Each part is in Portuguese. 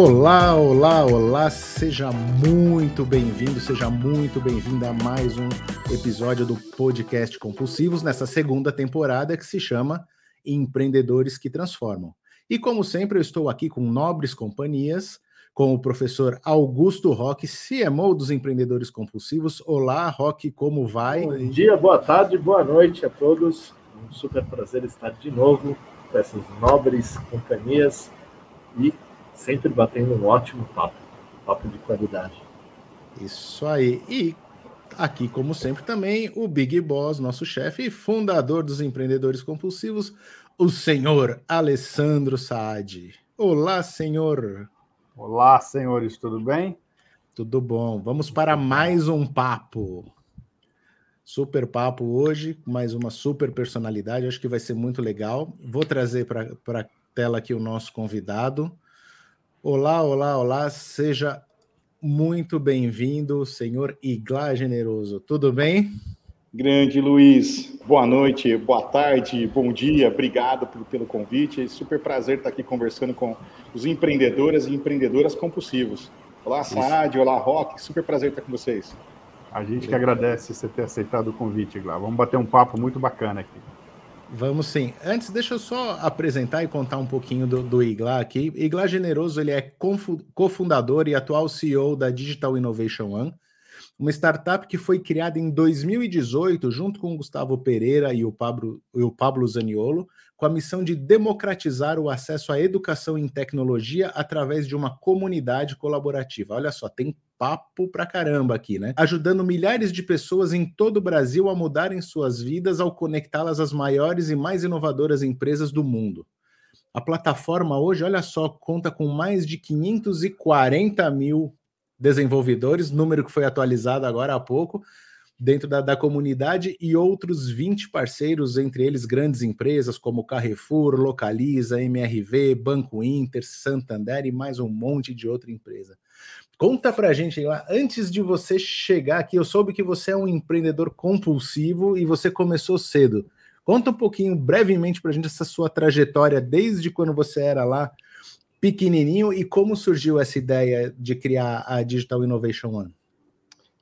Olá, olá, olá, seja muito bem-vindo, seja muito bem-vinda a mais um episódio do podcast Compulsivos nessa segunda temporada que se chama Empreendedores que Transformam. E como sempre, eu estou aqui com nobres companhias, com o professor Augusto Roque, CMO dos Empreendedores Compulsivos. Olá, Roque, como vai? Bom dia, boa tarde, boa noite a todos. Um super prazer estar de novo com essas nobres companhias e sempre batendo um ótimo papo, papo de qualidade. Isso aí. E aqui, como sempre, também o Big Boss, nosso chefe e fundador dos empreendedores compulsivos, o senhor Alessandro Saad. Olá, senhor. Olá, senhores, tudo bem? Tudo bom. Vamos para mais um papo. Super papo hoje, mais uma super personalidade. Acho que vai ser muito legal. Vou trazer para a tela aqui o nosso convidado. Olá, olá, olá, seja muito bem-vindo, senhor Iglá Generoso. Tudo bem? Grande Luiz, boa noite, boa tarde, bom dia, obrigado pelo, pelo convite. É super prazer estar aqui conversando com os empreendedores e empreendedoras compulsivos. Olá, Saad, olá, Rock, super prazer estar com vocês. A gente que agradece você ter aceitado o convite, Iglá. Vamos bater um papo muito bacana aqui. Vamos sim. Antes, deixa eu só apresentar e contar um pouquinho do, do Igla aqui. Igla Generoso, ele é cofundador e atual CEO da Digital Innovation One, uma startup que foi criada em 2018 junto com Gustavo Pereira e o Pablo, e o Pablo Zaniolo, com a missão de democratizar o acesso à educação em tecnologia através de uma comunidade colaborativa. Olha só, tem papo pra caramba aqui, né? Ajudando milhares de pessoas em todo o Brasil a mudarem suas vidas ao conectá-las às maiores e mais inovadoras empresas do mundo. A plataforma hoje, olha só, conta com mais de 540 mil desenvolvedores, número que foi atualizado agora há pouco, dentro da, da, comunidade e outros 20 parceiros, entre eles grandes empresas como Carrefour, Localiza, MRV, Banco Inter, Santander e mais um monte de outra empresa. Conta pra gente, antes de você chegar aqui, eu soube que você é um empreendedor compulsivo e você começou cedo. Conta um pouquinho, brevemente, pra gente essa sua trajetória desde quando você era lá pequenininho e como surgiu essa ideia de criar a Digital Innovation One.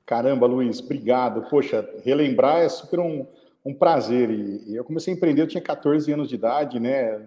Caramba, Luiz, obrigado. Poxa, relembrar é super um, um prazer. E, eu comecei a empreender, eu tinha 14 anos de idade, né?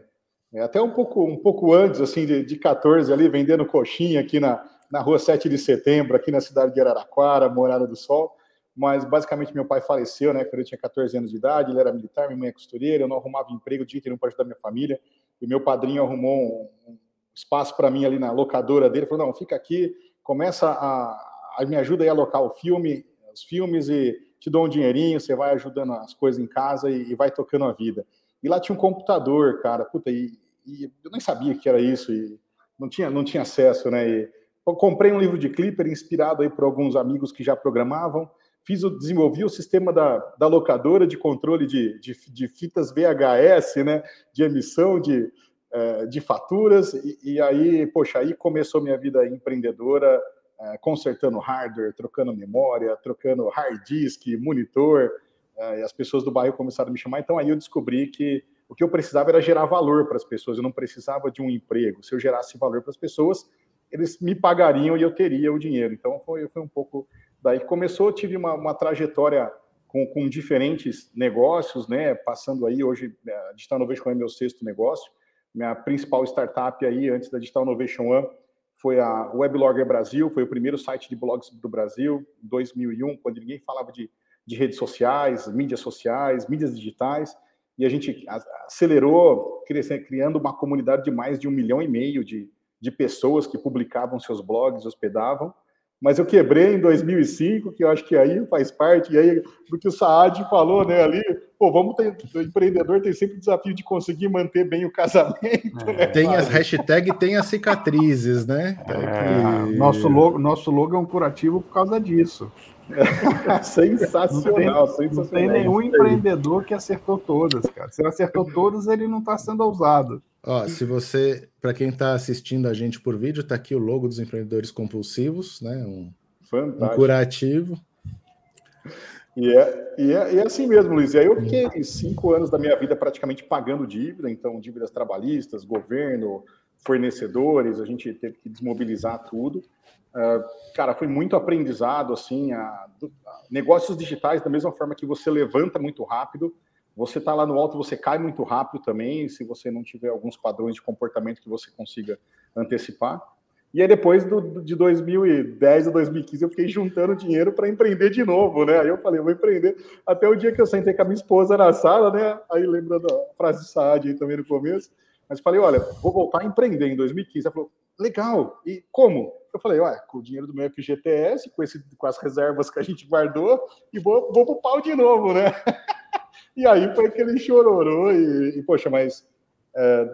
É, até um pouco, um pouco antes, assim, de, de 14 ali, vendendo coxinha aqui na, na rua 7 de setembro, aqui na cidade de Araraquara, Morada do Sol. Mas basicamente meu pai faleceu, né? Quando eu tinha 14 anos de idade, ele era militar, minha mãe é costureira, eu não arrumava emprego dia inteiro para ajudar minha família. E meu padrinho arrumou um, espaço para mim ali na locadora dele, falou: não, fica aqui, começa a, aí me ajuda aí a alocar o filme, os filmes e te dou um dinheirinho, você vai ajudando as coisas em casa e, e vai tocando a vida. E lá tinha um computador, cara, puta, e, e, eu nem sabia que era isso, e não tinha, não tinha acesso, né? E comprei um livro de Clipper inspirado aí por alguns amigos que já programavam, fiz o, desenvolvi o sistema da, da locadora de controle de, de, de fitas VHS, né? De emissão de, é, de faturas, e, e aí, poxa, aí começou minha vida empreendedora, é, consertando hardware, trocando memória, trocando hard disk, monitor, é, e as pessoas do bairro começaram a me chamar. Então aí eu descobri que o que eu precisava era gerar valor para as pessoas, eu não precisava de um emprego. Se eu gerasse valor para as pessoas, eles me pagariam e eu teria o dinheiro. Então foi, foi um pouco daí que começou. Tive uma, uma trajetória com, com, diferentes negócios, né? Passando aí hoje, a Digital Innovation é meu sexto negócio. Minha principal startup aí, antes da Digital Innovation One, foi a Weblogger Brasil, foi o primeiro site de blogs do Brasil, em 2001, quando ninguém falava de, de redes sociais, mídias sociais, mídias digitais, e a gente acelerou, criando uma comunidade de mais de um milhão e meio de, de pessoas que publicavam seus blogs, hospedavam, mas eu quebrei em 2005, que eu acho que aí faz parte, e aí do que o Saad falou, né, ali, pô, vamos ter, o empreendedor tem sempre o desafio de conseguir manter bem o casamento, é. né? Tem as hashtags, tem as cicatrizes, né? É, nosso, logo, nosso logo é um curativo por causa disso. sensacional, não tem, sensacional. Não tem nenhum empreendedor que acertou todas, cara. Se ele acertou todas, ele não está sendo ousado. Ó, se você, para quem está assistindo a gente por vídeo, está aqui o logo dos empreendedores compulsivos, né? Um, um curativo. E é, e, é, e é assim mesmo, Luiz. E aí eu fiquei cinco anos da minha vida praticamente pagando dívida, então dívidas trabalhistas, governo, fornecedores, a gente teve que desmobilizar tudo. Uh, cara, foi muito aprendizado, assim, a, a, negócios digitais, da mesma forma que você levanta muito rápido, você está lá no alto, você cai muito rápido também, se você não tiver alguns padrões de comportamento que você consiga antecipar. E aí, depois do, de 2010 a 2015, eu fiquei juntando dinheiro para empreender de novo, né? Aí eu falei, eu vou empreender. Até o dia que eu sentei com a minha esposa na sala, né? Aí, lembrando a frase de Saad aí também no começo, mas falei, olha, vou voltar a empreender em 2015. Ela falou, legal, e como? Eu falei, olha, com o dinheiro do meu FGTS, com, esse, com as reservas que a gente guardou, e vou, vou pro pau de novo, né? e aí foi aquele chororô, e, e poxa, mas é,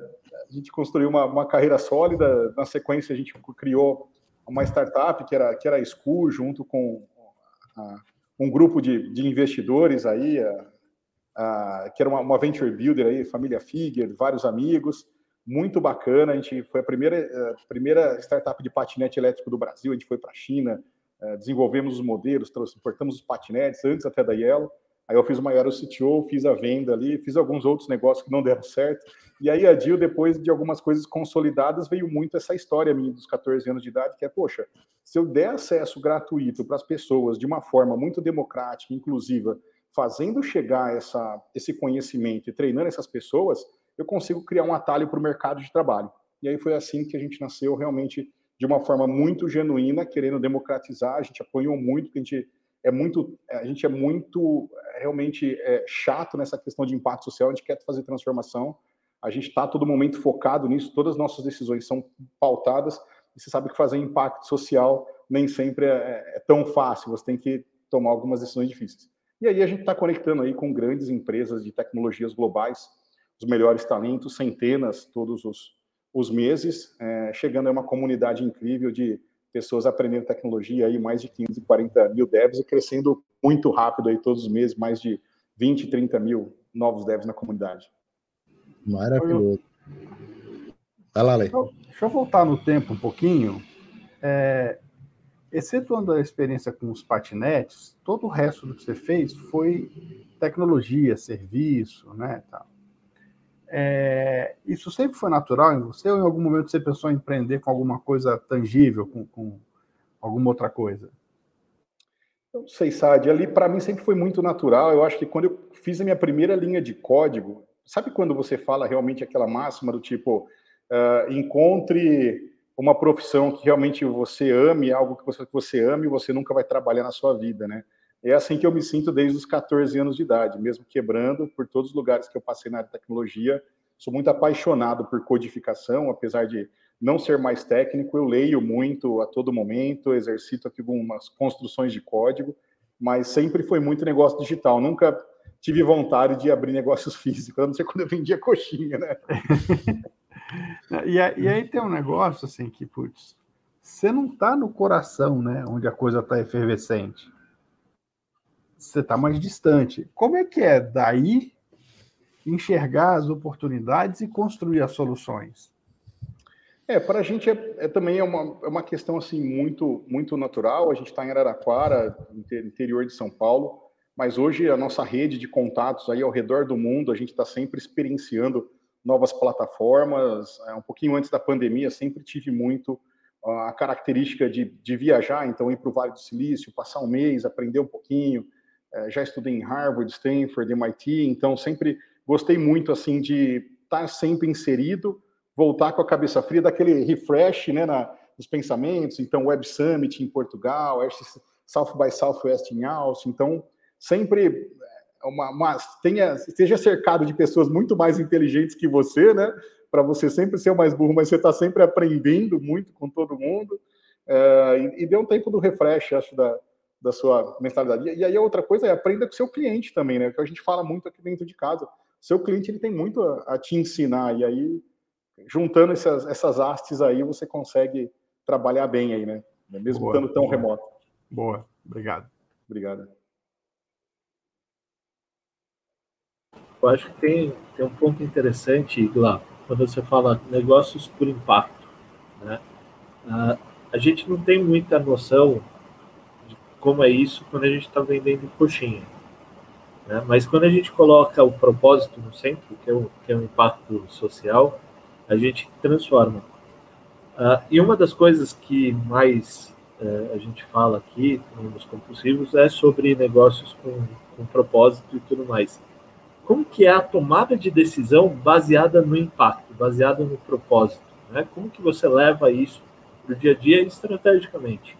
a gente construiu uma, uma carreira sólida. Na sequência, a gente criou uma startup que era, que era a SCU, junto com a, um grupo de, de investidores aí, a, a, que era uma, uma, venture builder aí, família Figuer, vários amigos, muito bacana. A gente foi a primeira, a primeira startup de patinete elétrico do Brasil. A gente foi para a China, eh, desenvolvemos os modelos, transportamos os patinetes antes até da Yellow. Aí eu fiz o maior CTO, fiz a venda ali, fiz alguns outros negócios que não deram certo. E aí a Dil, depois de algumas coisas consolidadas, veio muito essa história minha dos 14 anos de idade, que é, poxa, se eu der acesso gratuito para as pessoas de uma forma muito democrática, inclusiva, fazendo chegar essa, esse conhecimento e treinando essas pessoas, eu consigo criar um atalho para o mercado de trabalho. E aí foi assim que a gente nasceu realmente de uma forma muito genuína, querendo democratizar. A gente apoiou muito, a gente é muito, a gente é muito é, realmente é, chato nessa questão de impacto social, a gente quer fazer transformação, a gente está todo momento focado nisso, todas as nossas decisões são pautadas, e você sabe que fazer impacto social nem sempre é, é tão fácil, você tem que tomar algumas decisões difíceis. E aí a gente está conectando aí com grandes empresas de tecnologias globais, os melhores talentos, centenas todos os, os meses, é, chegando a uma comunidade incrível de pessoas aprendendo tecnologia aí, mais de 15, 40 mil devs e crescendo muito rápido aí todos os meses, mais de 20, 30 mil novos devs na comunidade. Maravilhoso. Vai lá, Lei. Deixa eu voltar no tempo um pouquinho. É, excetuando a experiência com os patinetes, todo o resto do que você fez foi tecnologia, serviço, né? Tal. É, isso sempre foi natural em você ou em algum momento você pensou em empreender com alguma coisa tangível, com, com alguma outra coisa? Não sei, Sade. Ali, para mim, sempre foi muito natural. Eu acho que quando eu fiz a minha primeira linha de código, sabe quando você fala realmente aquela máxima do tipo, uh, encontre uma profissão que realmente você ame, algo que você, que você ame, e você nunca vai trabalhar na sua vida, né? É assim que eu me sinto desde os 14 anos de idade, mesmo quebrando por todos os lugares que eu passei na tecnologia. Sou muito apaixonado por codificação, apesar de não ser mais técnico, eu leio muito a todo momento, exercito aqui algumas construções de código, mas sempre foi muito negócio digital. Nunca tive vontade de abrir negócios físicos, a não ser quando eu vendia coxinha, né? e, aí tem um negócio assim que, putz, você não está no coração, né, onde a coisa está efervescente você está mais distante. Como é que é daí enxergar as oportunidades e construir as soluções? É, para a gente é, é, também é uma, é uma questão assim muito muito natural. A gente está em Araraquara, interior de São Paulo, mas hoje a nossa rede de contatos aí ao redor do mundo, a gente está sempre experienciando novas plataformas. É, um pouquinho antes da pandemia, sempre tive muito a característica de, de viajar, então ir para o Vale do Silício, passar um mês, aprender um pouquinho, é, já estudei em Harvard, Stanford, MIT, então sempre gostei muito assim de estar tá sempre inserido, voltar com a cabeça fria, daquele refresh né, na, nos pensamentos. Então, Web Summit em Portugal, South by Southwest em Austin. Então, sempre uma, uma, tenha, esteja cercado de pessoas muito mais inteligentes que você, né? Para você sempre ser o mais burro, mas você está sempre aprendendo muito com todo mundo. É, e, e deu um tempo do refresh, acho, da, da sua mentalidade. E, aí a outra coisa é aprenda com o seu cliente também, né? Que a gente fala muito aqui dentro de casa. Seu cliente ele tem muito a, a te ensinar e aí juntando essas, essas hastes aí você consegue trabalhar bem aí, né? Mesmo boa, estando tão remoto. Boa, obrigado. Obrigado. Eu acho que tem, tem um ponto interessante lá, quando você fala negócios por impacto. Né? Uh, a gente não tem muita noção como é isso quando a gente está vendendo coxinha. Né? Mas quando a gente coloca o propósito no centro, que é o, que é o impacto social, a gente transforma. Uh, e uma das coisas que mais uh, a gente fala aqui nos compulsivos é sobre negócios com, com propósito e tudo mais. Como que é a tomada de decisão baseada no impacto, baseada no propósito? Né? Como que você leva isso para o dia a dia estrategicamente?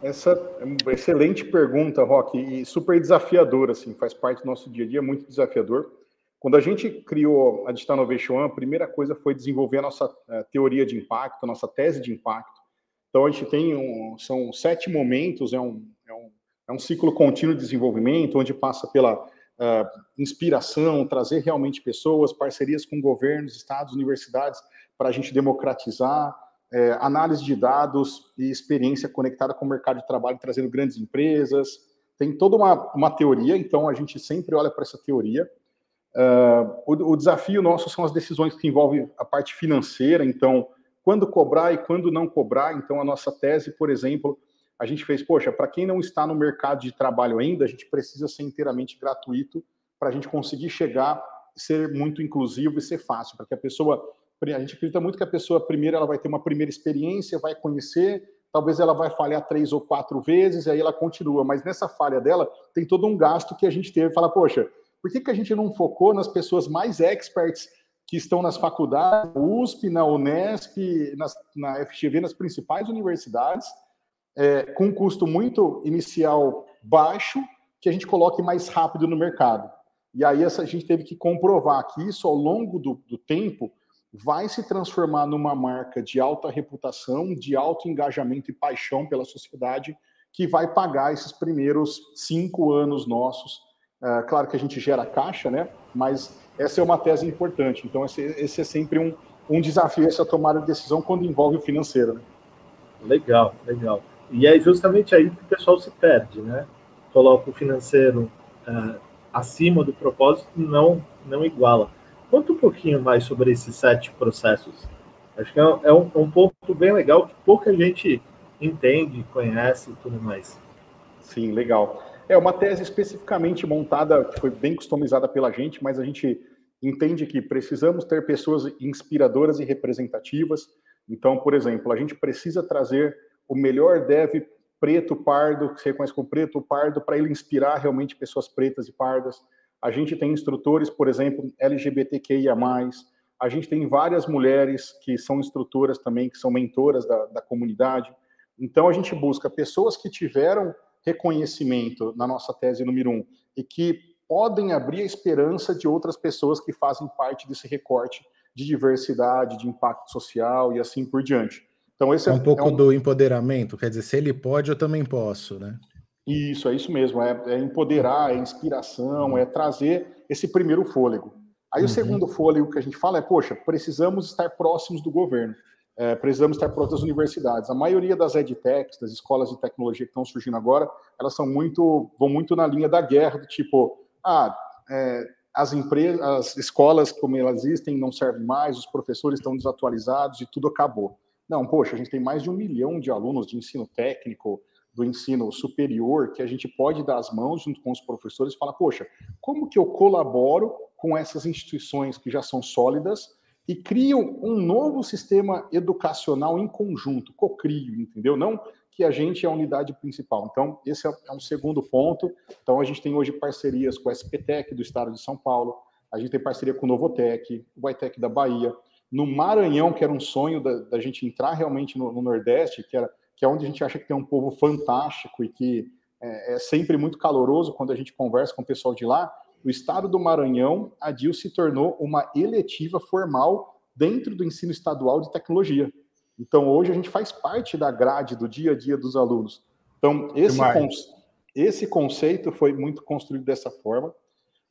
Essa é uma excelente pergunta, Rock, e super desafiadora, assim, faz parte do nosso dia a dia, muito desafiador. Quando a gente criou a Digital Innovation a primeira coisa foi desenvolver a nossa eh, teoria de impacto, a nossa tese de impacto. Então, a gente tem um, são sete momentos, é um, é um, é um ciclo contínuo de desenvolvimento, onde passa pela inspiração, trazer realmente pessoas, parcerias com governos, estados, universidades, para a gente democratizar, é, análise de dados e experiência conectada com o mercado de trabalho, trazendo grandes empresas. Tem toda uma, uma teoria, então a gente sempre olha para essa teoria. Uh, o, o, desafio nosso são as decisões que envolvem a parte financeira, então, quando cobrar e quando não cobrar. Então, a nossa tese, por exemplo, a gente fez, poxa, para quem não está no mercado de trabalho ainda, a gente precisa ser inteiramente gratuito para a gente conseguir chegar, ser muito inclusivo e ser fácil, para que a pessoa a gente acredita muito que a pessoa primeiro ela vai ter uma primeira experiência, vai conhecer, talvez ela vai falhar três ou quatro vezes, e aí ela continua. Mas nessa falha dela, tem todo um gasto que a gente teve. Fala, poxa, por que, que a gente não focou nas pessoas mais experts que estão nas faculdades, na USP, na Unesp, nas, na FGV, nas principais universidades, é, com um custo muito inicial baixo, que a gente coloque mais rápido no mercado. E aí essa, a gente teve que comprovar que isso, ao longo do, do tempo, vai se transformar numa marca de alta reputação, de alto engajamento e paixão pela sociedade, que vai pagar esses primeiros cinco anos nossos. É, claro que a gente gera caixa, né? Mas essa é uma tese importante. Então, esse, esse é sempre um, um desafio, essa tomada de decisão quando envolve o financeiro. Né? Legal, legal. E é justamente aí que o pessoal se perde, né? Coloca o financeiro uh, acima do propósito, não, não iguala. Conta um pouquinho mais sobre esses sete processos. Acho que é, é um, é um ponto bem legal que pouca gente entende, conhece e tudo mais. Sim, legal. É uma tese especificamente montada, que foi bem customizada pela gente, mas a gente entende que precisamos ter pessoas inspiradoras e representativas. Então, por exemplo, a gente precisa trazer o melhor dev preto, pardo, que você reconhece como preto, pardo, para ele inspirar realmente pessoas pretas e pardas. A gente tem instrutores, por exemplo, LGBTQIA+, a gente tem várias mulheres que são instrutoras também, que são mentoras da, da comunidade. Então, a gente busca pessoas que tiveram reconhecimento na nossa tese número um e que podem abrir a esperança de outras pessoas que fazem parte desse recorte de diversidade, de impacto social e assim por diante. Então, esse é, é um pouco é um... do empoderamento, quer dizer, se ele pode, eu também posso, né? Isso, é isso mesmo. É, é empoderar, é inspiração, é trazer esse primeiro fôlego. Aí uhum. o segundo fôlego que a gente fala é, poxa, precisamos estar próximos do governo, é, precisamos estar próximos das universidades. A maioria das edtechs, das escolas de tecnologia que estão surgindo agora, elas são muito, vão muito na linha da guerra, do tipo, ah, é, as empresas, as escolas como elas existem não servem mais, os professores estão desatualizados e tudo acabou. Não, poxa, a gente tem mais de um milhão de alunos de ensino técnico, do ensino superior que a gente pode dar as mãos junto com os professores e falar, poxa, como que eu colaboro com essas instituições que já são sólidas e crio um novo sistema educacional em conjunto, cocrio, entendeu? Não que a gente é a unidade principal. Então, esse é, é um segundo ponto. Então, a gente tem hoje parcerias com a SPTEC do estado de São Paulo, a gente tem parceria com o Novotec, o Itec da Bahia, no Maranhão, que era um sonho da, da gente entrar realmente no, no Nordeste, que era que é onde a gente acha que tem um povo fantástico e que é, é sempre muito caloroso quando a gente conversa com o pessoal de lá. O estado do Maranhão, a DIL se tornou uma eletiva formal dentro do ensino estadual de tecnologia. Então, hoje a gente faz parte da grade do dia a dia dos alunos. Então, esse, con esse conceito foi muito construído dessa forma.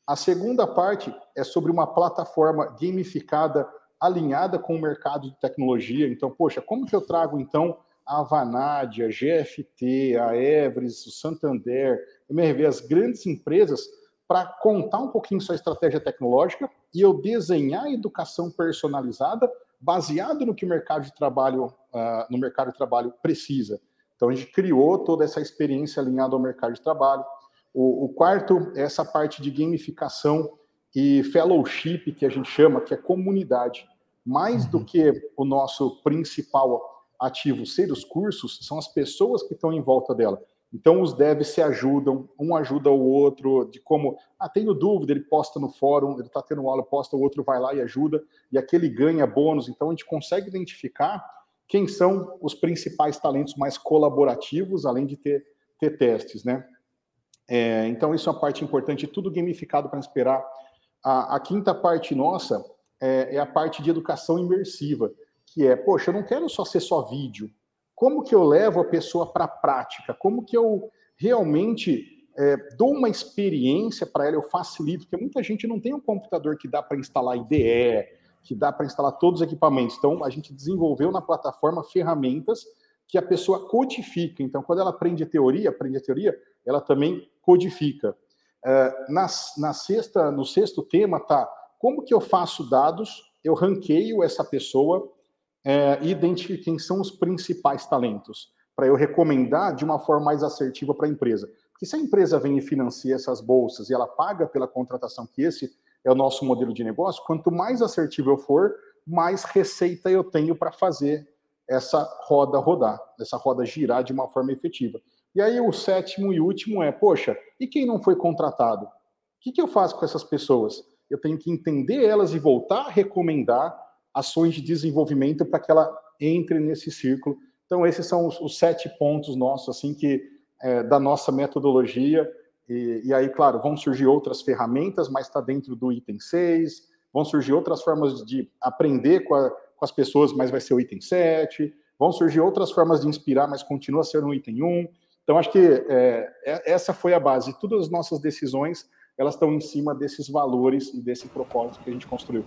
A segunda parte é sobre uma plataforma gamificada, alinhada com o mercado de tecnologia. Então, poxa, como que eu trago, então, a Vanad, a GFT, a Everest, o Santander, MRV, as grandes empresas, para contar um pouquinho sua estratégia tecnológica e eu desenhar a educação personalizada baseado no que o mercado de trabalho, uh, no mercado de trabalho precisa. Então a gente criou toda essa experiência alinhada ao mercado de trabalho. O, o quarto é essa parte de gamificação e fellowship que a gente chama, que é comunidade. Mais do que o nosso principal ativo ser os cursos, são as pessoas que estão em volta dela. Então, os devs se ajudam, um ajuda o outro, de como, ah, tenho dúvida, ele posta no fórum, ele está tendo aula, posta, o outro vai lá e ajuda, e aquele ganha bônus. Então, a gente consegue identificar quem são os principais talentos mais colaborativos, além de ter, ter testes, né? É, então, isso é uma parte importante, tudo gamificado para esperar. A, a, quinta parte nossa é, é a parte de educação imersiva, que é, poxa, eu não quero só ser só vídeo, como que eu levo a pessoa para a prática? Como que eu realmente é, dou uma experiência para ela, eu facilito, porque muita gente não tem um computador que dá para instalar IDE, que dá para instalar todos os equipamentos. Então, a gente desenvolveu na plataforma ferramentas que a pessoa codifica. Então, quando ela aprende a teoria, aprende a teoria, ela também codifica. É, na, na sexta, no sexto tema tá como que eu faço dados, eu ranqueio essa pessoa é, e identifique quem são os principais talentos, para eu recomendar de uma forma mais assertiva para a empresa. Porque se a empresa vem e financia essas bolsas e ela paga pela contratação, que esse é o nosso modelo de negócio, quanto mais assertivo eu for, mais receita eu tenho para fazer essa roda rodar, essa roda girar de uma forma efetiva. E aí o sétimo e último é, poxa, e quem não foi contratado? O que, que eu faço com essas pessoas? Eu tenho que entender elas e voltar a recomendar ações de desenvolvimento para que ela entre nesse círculo. Então, esses são os, os sete pontos nossos, assim, que é, da nossa metodologia. E, e, aí, claro, vão surgir outras ferramentas, mas está dentro do item 6. Vão surgir outras formas de aprender com, a, com, as pessoas, mas vai ser o item 7. Vão surgir outras formas de inspirar, mas continua sendo o item 1. Então, acho que é, é, essa foi a base. Todas as nossas decisões, elas estão em cima desses valores e desse propósito que a gente construiu.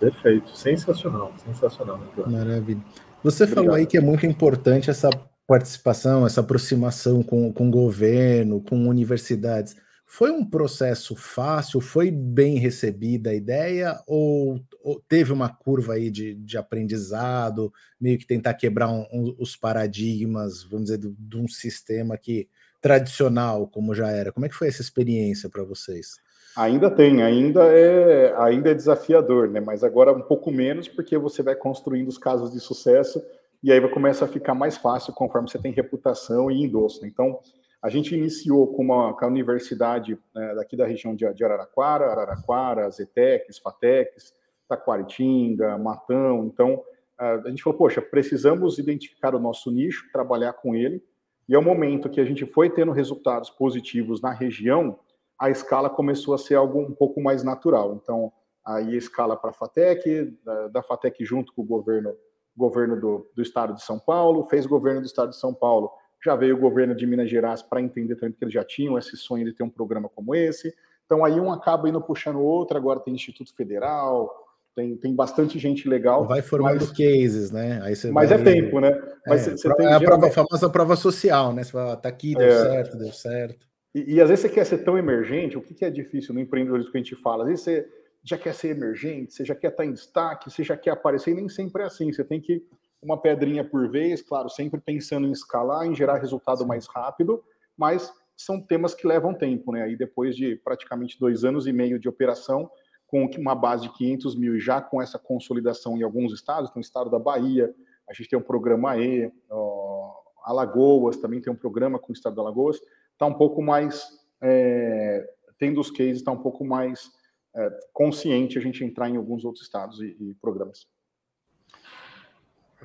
Perfeito, sensacional, sensacional. Maravilha. Você Obrigado. falou aí que é muito importante essa participação, essa aproximação com, com o governo, com universidades. Foi um processo fácil? Foi bem recebida a ideia? Ou, ou teve uma curva aí de, de aprendizado, meio que tentar quebrar um, um, os paradigmas, vamos dizer, de um sistema que tradicional, como já era? Como é que foi essa experiência para vocês? Ainda tem, ainda é, ainda é desafiador, né? Mas agora um pouco menos, porque você vai construindo os casos de sucesso e aí vai começar a ficar mais fácil conforme você tem reputação e endosso. Então, a gente iniciou com, uma, com a universidade né, daqui da região de, de Araraquara, Araraquara, Zetex, Fatex, Taquaritinga, Matão. Então, a gente falou, poxa, precisamos identificar o nosso nicho, trabalhar com ele. E é o momento que a gente foi tendo resultados positivos na região, a escala começou a ser algo um pouco mais natural. Então, aí a escala para a FATEC, da, da, FATEC junto com o governo, governo do, do estado de São Paulo, fez governo do estado de São Paulo, já veio o governo de Minas Gerais para entender também que eles já tinham esse sonho de ter um programa como esse. Então, aí um acaba indo puxando o outro, agora tem Instituto Federal, tem, tem bastante gente legal. Vai formando mas, cases, né? Aí você mas é vai... é tempo, né? Mas é, você, você tem é a, prova, a famosa prova social, né? Você fala, tá aqui, deu é, certo, deu certo. E, e, às vezes você quer ser tão emergente, o que, que é difícil no empreendedorismo que a gente fala? Às vezes você já quer ser emergente, você já quer estar em destaque, você já quer aparecer, e nem sempre é assim. Você tem que uma pedrinha por vez, claro, sempre pensando em escalar, em gerar resultado mais rápido, mas são temas que levam tempo, né? Aí depois de praticamente dois anos e meio de operação, com uma base de 500 mil e já com essa consolidação em alguns estados, então o estado da Bahia, a gente tem um programa E, ó, Alagoas também tem um programa com o estado de Alagoas, está um pouco mais, é, tendo os cases, está um pouco mais é, consciente a gente entrar em alguns outros estados e, e programas.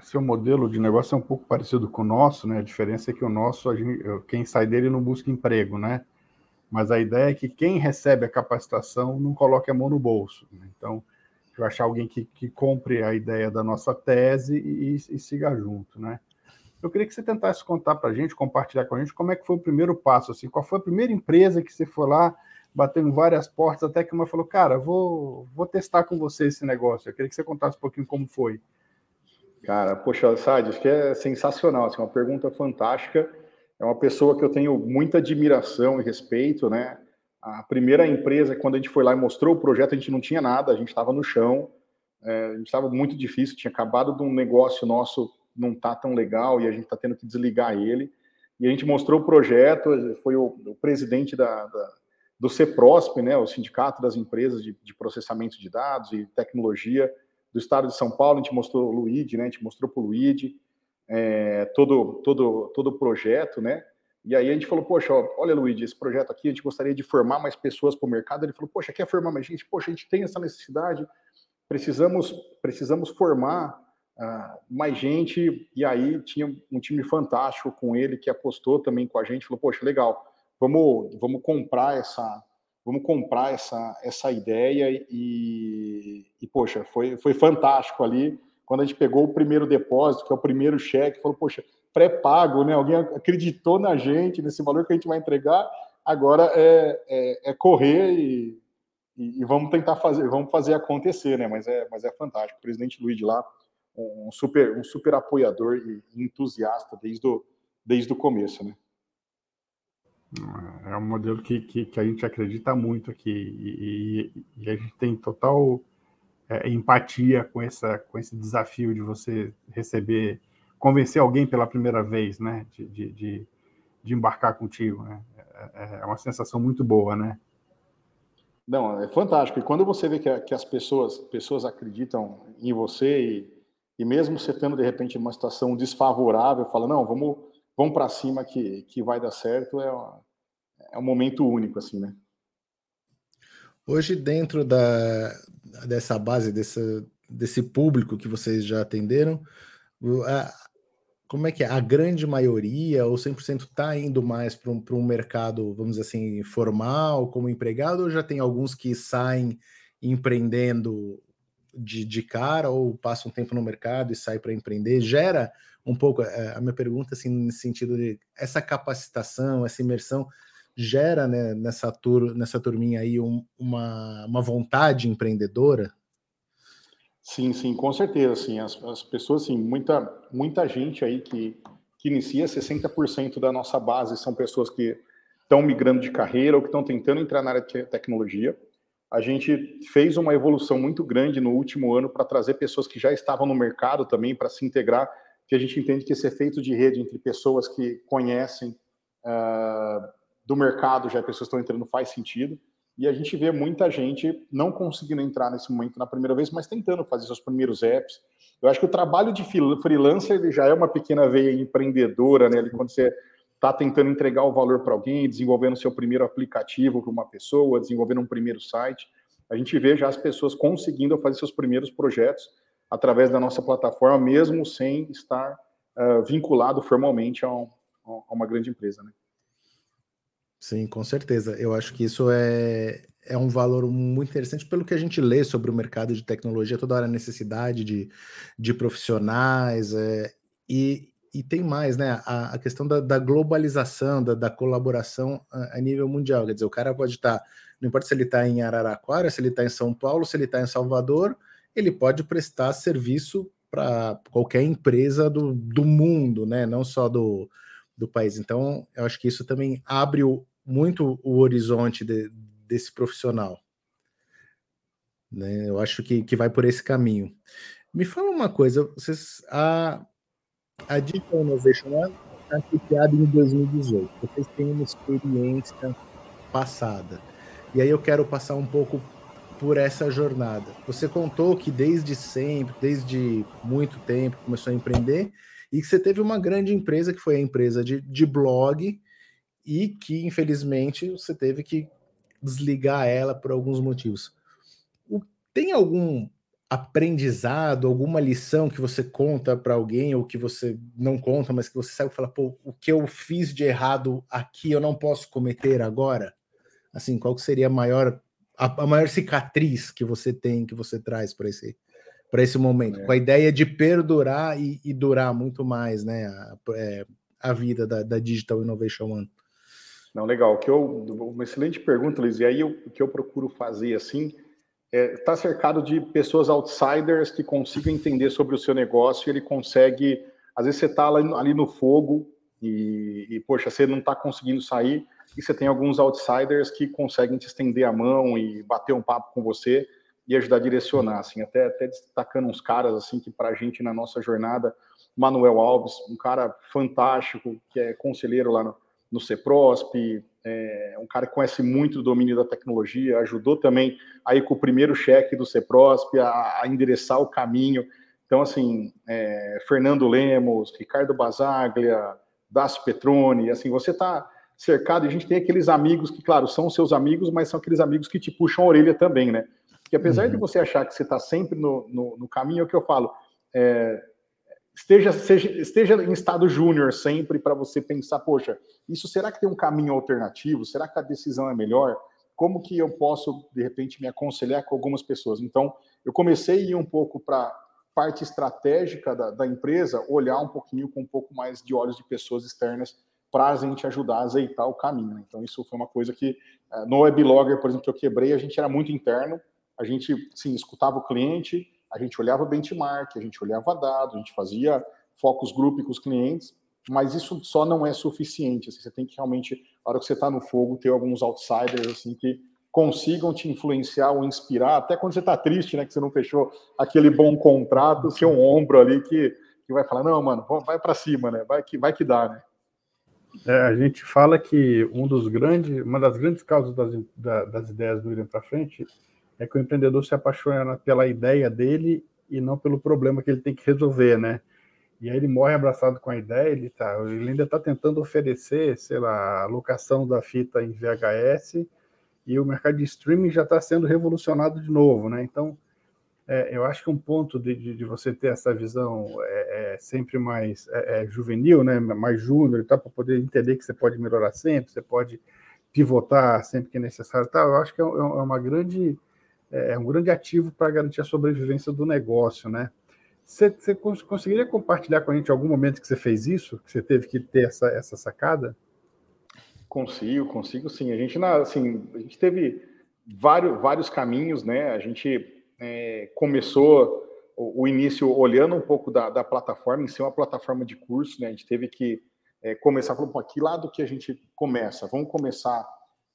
Seu modelo de negócio é um pouco parecido com o nosso, né? A diferença é que o nosso, gente, quem sai dele não busca emprego, né? Mas a ideia é que quem recebe a capacitação não coloque a mão no bolso. Né? Então, eu achar alguém que, que compre a ideia da nossa tese e, e, siga junto, né? Eu queria que você tentasse contar para a gente, compartilhar com a gente, como é que foi o primeiro passo, assim, qual foi a primeira empresa que você foi lá, bateu em várias portas, até que uma falou, cara, vou, vou testar com você esse negócio. Eu queria que você contasse um pouquinho como foi. Cara, poxa, Sade, acho que é sensacional, assim, uma pergunta fantástica. É uma pessoa que eu tenho muita admiração e respeito, né? A primeira empresa, quando a gente foi lá e mostrou o projeto, a gente não tinha nada, a gente estava no chão, é, a gente estava muito difícil, tinha acabado de um negócio nosso não tá tão legal e a gente está tendo que desligar ele. E a gente mostrou o projeto, foi o, o presidente da, da, do CEPROSP, né, o Sindicato das Empresas de, de, Processamento de Dados e Tecnologia, do estado de São Paulo, a gente mostrou o Luigi, né? A gente mostrou para o Luigi é, todo, todo, todo o projeto, né? E aí a gente falou, poxa, olha, Luigi, esse projeto aqui, a gente gostaria de formar mais pessoas para o mercado. Ele falou, poxa, quer formar mais gente? Poxa, a gente tem essa necessidade, precisamos, precisamos formar uh, mais gente. E aí tinha um time fantástico com ele que apostou também com a gente, falou, poxa, legal, vamos, vamos comprar essa, vamos comprar essa, essa ideia e, e, poxa, foi, foi fantástico ali quando a gente pegou o primeiro depósito, que é o primeiro cheque, falou, poxa, pré-pago, né? Alguém acreditou na gente, nesse valor que a gente vai entregar. Agora é, é, é correr e, e, e, vamos tentar fazer, vamos fazer acontecer, né? Mas é, mas é fantástico. O presidente Luiz de lá, um super, um super apoiador e entusiasta desde o, desde o começo, né? É um modelo que, que, que a gente acredita muito aqui e, e, e a gente tem total é, empatia com, essa, com esse desafio de você receber convencer alguém pela primeira vez, né, de, de, de, de embarcar contigo, né? É, é, é uma sensação muito boa, né? Não, é fantástico. E quando você vê que, que as pessoas, pessoas acreditam em você e, e mesmo você tendo de repente uma situação desfavorável, fala não, vamos, vamos para cima que, que vai dar certo, é, é um momento único assim, né? Hoje dentro da dessa base desse, público que vocês já atenderam, como é que é? A grande maioria, ou 100% está indo mais para um, mercado, vamos dizer assim, formal, como empregado, ou já tem alguns que saem empreendendo de, de cara, ou passam um tempo no mercado e saem para empreender? Gera um pouco, é, a minha pergunta, assim, nesse sentido de essa capacitação, essa imersão, gera né, nessa, tur nessa turminha aí um, uma, uma vontade empreendedora? Sim, sim, com certeza, sim. As, as pessoas, sim, muita, muita gente aí que, que inicia, 60% da nossa base são pessoas que estão migrando de carreira ou que estão tentando entrar na área de tecnologia. A gente fez uma evolução muito grande no último ano para trazer pessoas que já estavam no mercado também para se integrar, que a gente entende que esse efeito de rede entre pessoas que conhecem uh, do mercado, já pessoas estão entrando, faz sentido e a gente vê muita gente não conseguindo entrar nesse momento na primeira vez, mas tentando fazer seus primeiros apps. Eu acho que o trabalho de freelancer ele já é uma pequena veia empreendedora, né? quando você está tentando entregar o valor para alguém, desenvolvendo seu primeiro aplicativo para uma pessoa, desenvolvendo um primeiro site, a gente vê já as pessoas conseguindo fazer seus primeiros projetos através da nossa plataforma, mesmo sem estar uh, vinculado formalmente a, um, a uma grande empresa, né? Sim, com certeza. Eu acho que isso é, é um valor muito interessante pelo que a gente lê sobre o mercado de tecnologia, toda hora a necessidade de, de profissionais, é, e, e tem mais, né? A, a questão da, da globalização, da, da colaboração a, a, nível mundial. Quer dizer, o cara pode estar, tá, não importa se ele está em Araraquara, se ele está em São Paulo, se ele está em Salvador, ele pode prestar serviço para qualquer empresa do, do mundo, né? Não só do, do país. Então, eu acho que isso também abre o, muito o horizonte de, desse profissional. Né? Eu acho que, que vai por esse caminho. Me fala uma coisa, vocês, a, a Digital Innovation está criada em 2018. Vocês têm uma experiência passada. E aí eu quero passar um pouco por essa jornada. Você contou que desde sempre, desde muito tempo, começou a empreender e que você teve uma grande empresa, que foi a empresa de, de blog, e que infelizmente você teve que desligar ela por alguns motivos. O, tem algum aprendizado, alguma lição que você conta para alguém ou que você não conta, mas que você sabe falar, pô, o que eu fiz de errado aqui eu não posso cometer agora? Assim, qual seria a maior a, a maior cicatriz que você tem, que você traz para esse para esse momento, é. com a ideia de perdurar e, e durar muito mais, né, a, é, a vida da, da Digital Innovation One. Não, legal. Que eu, uma excelente pergunta, Luiz. E aí eu, o que eu procuro fazer assim é tá cercado de pessoas outsiders que consigam entender sobre o seu negócio. E ele consegue, às vezes você está ali no fogo e, e poxa, você não está conseguindo sair. E você tem alguns outsiders que conseguem te estender a mão e bater um papo com você e ajudar a direcionar, assim, até, até destacando uns caras assim que para a gente na nossa jornada, Manuel Alves, um cara fantástico que é conselheiro lá no, no CEPROSP, é um cara que conhece muito do domínio da tecnologia, ajudou também aí com o primeiro cheque do CEPROSP a, a endereçar o caminho. Então, assim, é, Fernando Lemos, Ricardo Basaglia, Dácio Petrone, assim, você está cercado, e a gente tem aqueles amigos que, claro, são seus amigos, mas são aqueles amigos que te puxam a orelha também, né? Que apesar uhum. de você achar que você está sempre no, no, no, caminho, é o que eu falo, é, esteja, seja, esteja em estado júnior sempre para você pensar, poxa, isso será que tem um caminho alternativo? Será que a decisão é melhor? Como que eu posso, de repente, me aconselhar com algumas pessoas? Então, eu comecei a ir um pouco para parte estratégica da, da, empresa, olhar um pouquinho com um pouco mais de olhos de pessoas externas para a gente ajudar a azeitar o caminho. Né? Então, isso foi uma coisa que, eh, no Weblogger, por exemplo, que eu quebrei, a gente era muito interno, a gente, sim, escutava o cliente, a gente olhava benchmark, a gente olhava dados, a gente fazia focus group com os clientes, mas isso só não é suficiente. Assim, você tem que realmente, na hora que você está no fogo, ter alguns outsiders assim que consigam te influenciar ou inspirar, até quando você está triste, né, que você não fechou aquele bom contrato, seu ombro ali que, que vai falar, não, mano, vai para cima, né, vai que, vai que dá, né. É, a gente fala que um dos grandes, uma das grandes causas das, das ideias do irem para frente é que o empreendedor se apaixona pela ideia dele e não pelo problema que ele tem que resolver, né? E aí ele morre abraçado com a ideia, ele, tá, ele ainda está tentando oferecer, sei lá, a locação da fita em VHS e o mercado de streaming já está sendo revolucionado de novo, né? Então, é, eu acho que um ponto de, de, de você ter essa visão é, é sempre mais é, é juvenil, né? Mais júnior tal, para poder entender que você pode melhorar sempre, você pode pivotar sempre que necessário, tal. Eu acho que é, é uma grande é um grande ativo para garantir a sobrevivência do negócio, né? Você, você conseguiria compartilhar com a gente algum momento que você fez isso, que você teve que ter essa, essa sacada? Consigo, consigo sim. A gente, assim, a gente teve vários, vários caminhos, né? A gente é, começou o, o, início olhando um pouco da, da, plataforma, em ser uma plataforma de curso, né? A gente teve que é, começar, falando, que lado que a gente começa? Vamos começar,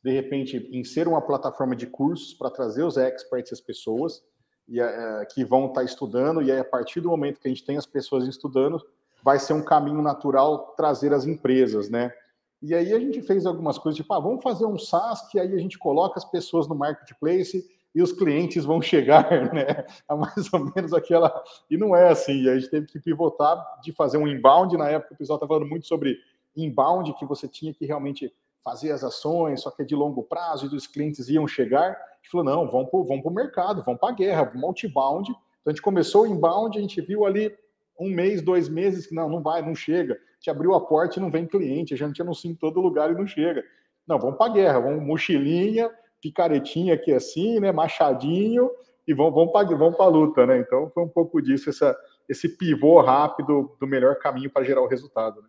de repente, em ser uma plataforma de cursos para trazer os experts, as pessoas e, é, que vão estar tá estudando, e aí, a partir do momento que a gente tem as pessoas estudando, vai ser um caminho natural trazer as empresas, né? E aí a gente fez algumas coisas, tipo, ah, vamos fazer um SaaS que aí a gente coloca as pessoas no marketplace e os clientes vão chegar, né? A mais ou menos aquela. E não é assim. A gente teve que pivotar de fazer um inbound. Na época, o pessoal estava falando muito sobre inbound, que você tinha que realmente fazer as ações, só que é de longo prazo e os clientes iam chegar. A gente falou: não, vamos para o mercado, vamos para a guerra, vamos outbound. Então a gente começou inbound, a gente viu ali um mês, dois meses, que não, não vai, não chega. Te abriu a porta e não vem cliente, a gente anuncia em todo lugar e não chega. Não, vamos para a guerra, vamos mochilinha, picaretinha aqui assim, né, machadinho, e vamos, vamos para vamos a luta, né? Então foi um pouco disso, essa, esse pivô rápido do melhor caminho para gerar o resultado. Né?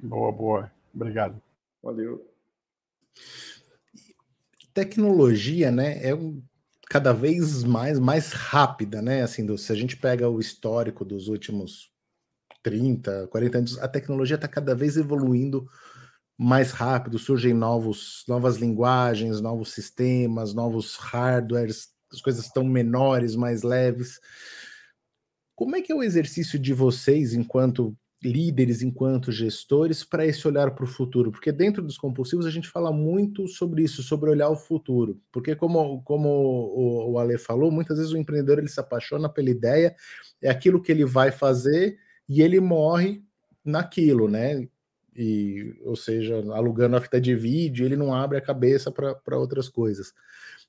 Boa, boa. Obrigado. Valeu. Tecnologia, né, é um cada vez mais mais rápida, né? Assim, do, se a gente pega o histórico dos últimos 30, 40 anos, a tecnologia está cada vez evoluindo mais rápido, surgem novos, novas linguagens, novos sistemas, novos hardwares, as coisas estão menores, mais leves. Como é que é o exercício de vocês, enquanto líderes, enquanto gestores, para esse olhar para o futuro? Porque dentro dos compulsivos a gente fala muito sobre isso, sobre olhar o futuro. Porque como, como o, o Ale falou, muitas vezes o empreendedor ele se apaixona pela ideia, é aquilo que ele vai fazer e ele morre naquilo, né? E, ou seja, alugando a fita de vídeo, ele não abre a cabeça para outras coisas.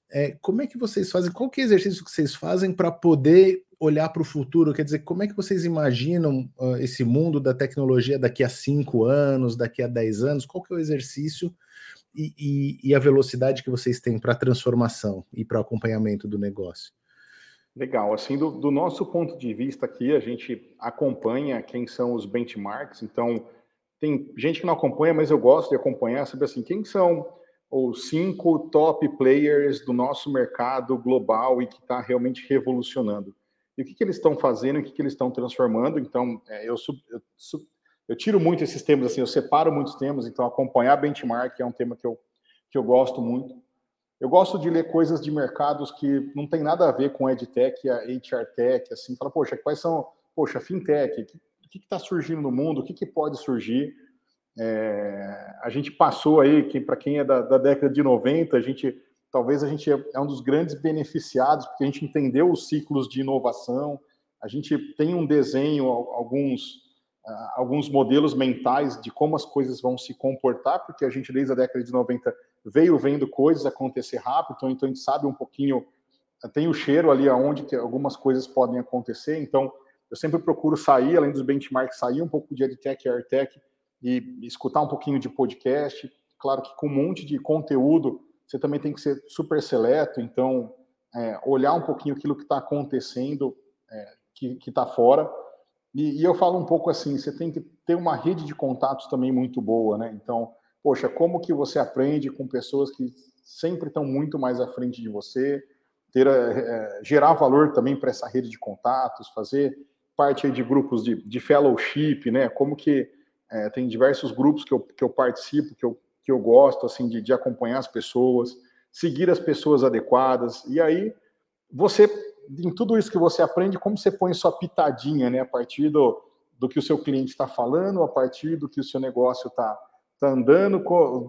É, como é que vocês fazem? Qual que é o exercício que vocês fazem para poder olhar para o futuro? Quer dizer, como é que vocês imaginam uh, esse mundo da tecnologia daqui a cinco anos, daqui a dez anos? Qual que é o exercício e, e, e a velocidade que vocês têm para transformação e para acompanhamento do negócio? Legal. Assim, do, do, nosso ponto de vista aqui, a gente acompanha quem são os benchmarks. Então, tem gente que não acompanha, mas eu gosto de acompanhar, saber assim, quem são os cinco top players do nosso mercado global e que está realmente revolucionando. E o que, que eles estão fazendo, o que, que eles estão transformando. Então, é, eu, eu, eu, tiro muito esses temas, assim, eu separo muitos temas, então acompanhar benchmark é um tema que eu, que eu gosto muito. Eu gosto de ler coisas de mercados que não tem nada a ver com EdTech, a HR assim, fala, poxa, quais são, poxa, FinTech, o que está surgindo no mundo, o que, que pode surgir. É, a gente passou aí, que para quem é da, da, década de 90, a gente talvez a gente é, é um dos grandes beneficiados, porque a gente entendeu os ciclos de inovação, a gente tem um desenho, alguns, uh, alguns modelos mentais de como as coisas vão se comportar, porque a gente, desde a década de 90, veio vendo coisas acontecer rápido, então, então a gente sabe um pouquinho, tem o cheiro ali aonde que algumas coisas podem acontecer, então eu sempre procuro sair, além dos benchmarks, sair um pouco de EdTech e AirTech e escutar um pouquinho de podcast, claro que com um monte de conteúdo, você também tem que ser super seleto, então é, olhar um pouquinho aquilo que está acontecendo, é, que está fora. E, e, eu falo um pouco assim, você tem que ter uma rede de contatos também muito boa, né? Então, poxa, como que você aprende com pessoas que sempre estão muito mais à frente de você, ter, é, gerar valor também para essa rede de contatos, fazer parte de grupos de, de fellowship, né? Como que é, tem diversos grupos que eu, que eu participo, que eu, que eu gosto, assim, de, de acompanhar as pessoas, seguir as pessoas adequadas, e aí você em tudo isso que você aprende, como você põe sua pitadinha, né? A partir do, do que o seu cliente está falando, a partir do que o seu negócio está tá andando,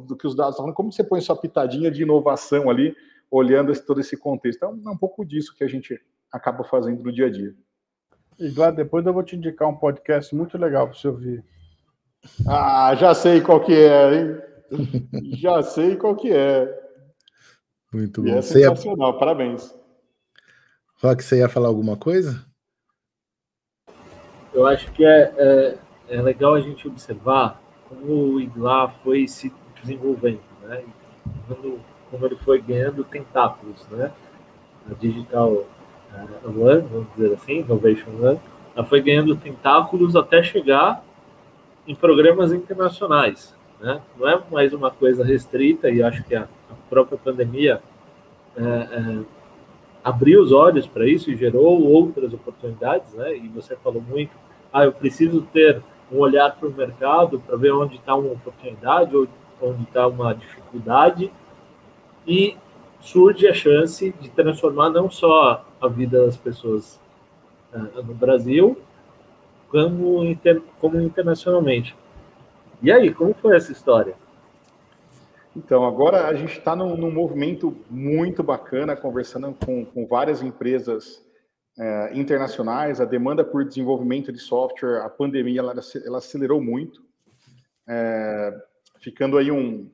do que os dados estão falando, como você põe sua pitadinha de inovação ali, olhando esse, todo esse contexto. Então, é um pouco disso que a gente acaba fazendo no dia a dia. E Glad, depois eu vou te indicar um podcast muito legal para você ouvir. Ah, já sei qual que é, hein? Já sei qual que é. Muito bom. E é sensacional, parabéns. Rock, você ia falar alguma coisa? Eu acho que é, é, é legal a gente observar como o IGLA foi se desenvolvendo, né? Quando, como ele foi ganhando tentáculos, né? A Digital uh, One, vamos dizer assim, Innovation One, ela foi ganhando tentáculos até chegar em programas internacionais, né? Não é mais uma coisa restrita e acho que a, a própria pandemia é, é, abriu os olhos para isso e gerou outras oportunidades, né? E você falou muito, ah, eu preciso ter um olhar para o mercado para ver onde está uma oportunidade ou onde está uma dificuldade e surge a chance de transformar não só a vida das pessoas uh, no Brasil, como, inter, como internacionalmente. E aí, como foi essa história? Então, agora a gente está num, num, movimento muito bacana, conversando com, com várias empresas é, internacionais. A demanda por desenvolvimento de software, a pandemia, ela, ela acelerou muito, é, ficando aí um,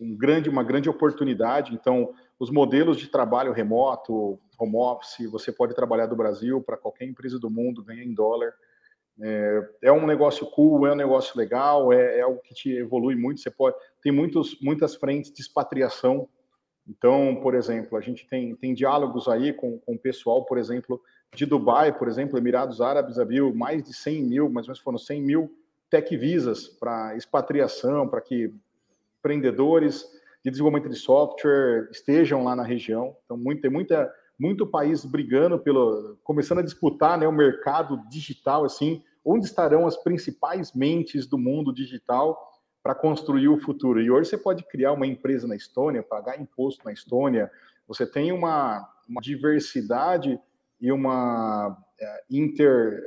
um, grande, uma grande oportunidade. Então, os modelos de trabalho remoto, home office, você pode trabalhar do Brasil para qualquer empresa do mundo, ganhar em dólar. É, é, um negócio cool, é um negócio legal, é, é, algo que te evolui muito. Você pode tem muitos, muitas frentes de expatriação. Então, por exemplo, a gente tem, tem diálogos aí com, com o pessoal, por exemplo, de Dubai, por exemplo, Emirados Árabes abriu mais de 100 mil, mais ou menos foram 100 mil tech visas para expatriação, para que empreendedores de desenvolvimento de software estejam lá na região. Então, muito, tem muita, muito país brigando pelo, começando a disputar né, o mercado digital, assim, onde estarão as principais mentes do mundo digital para construir o futuro. E hoje você pode criar uma empresa na Estônia, pagar imposto na Estônia, você tem uma, uma diversidade e uma é, inter,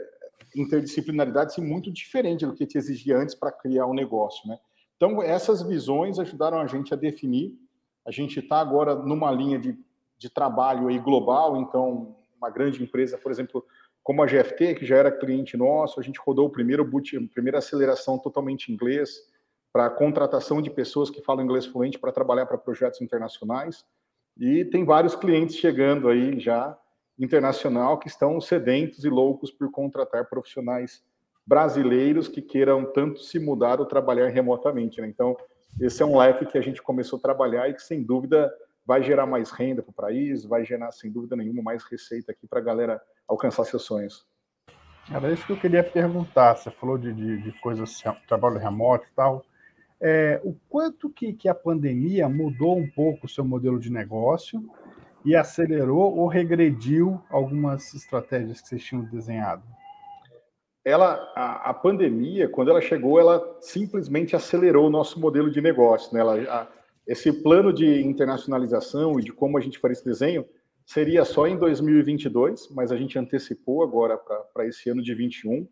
interdisciplinaridade assim, muito diferente do que te exigia antes para criar um negócio. Né? Então, essas visões ajudaram a gente a definir. A gente está agora numa linha de, de trabalho aí global, então, uma grande empresa, por exemplo, como a GFT, que já era cliente nosso, a gente rodou o primeiro boot, a primeira aceleração totalmente em inglês, para contratação de pessoas que falam inglês fluente para trabalhar para projetos internacionais. E tem vários clientes chegando aí já internacional que estão sedentos e loucos por contratar profissionais brasileiros que queiram tanto se mudar ou trabalhar remotamente. Né? Então, esse é um leque que a gente começou a trabalhar e que, sem dúvida, vai gerar mais renda para o país, vai gerar, sem dúvida nenhuma, mais receita aqui para a galera alcançar seus sonhos. Era isso que eu queria perguntar. Você falou de, de, de coisas, trabalho remoto e tal é, o quanto que, que a pandemia mudou um pouco o seu modelo de negócio e acelerou ou regrediu algumas estratégias que vocês tinham desenhado? Ela, a, a pandemia, quando ela chegou, ela simplesmente acelerou o nosso modelo de negócio. Né? Ela, a, esse plano de internacionalização e de como a gente faria esse desenho seria só em 2022, mas a gente antecipou agora para esse ano de 21.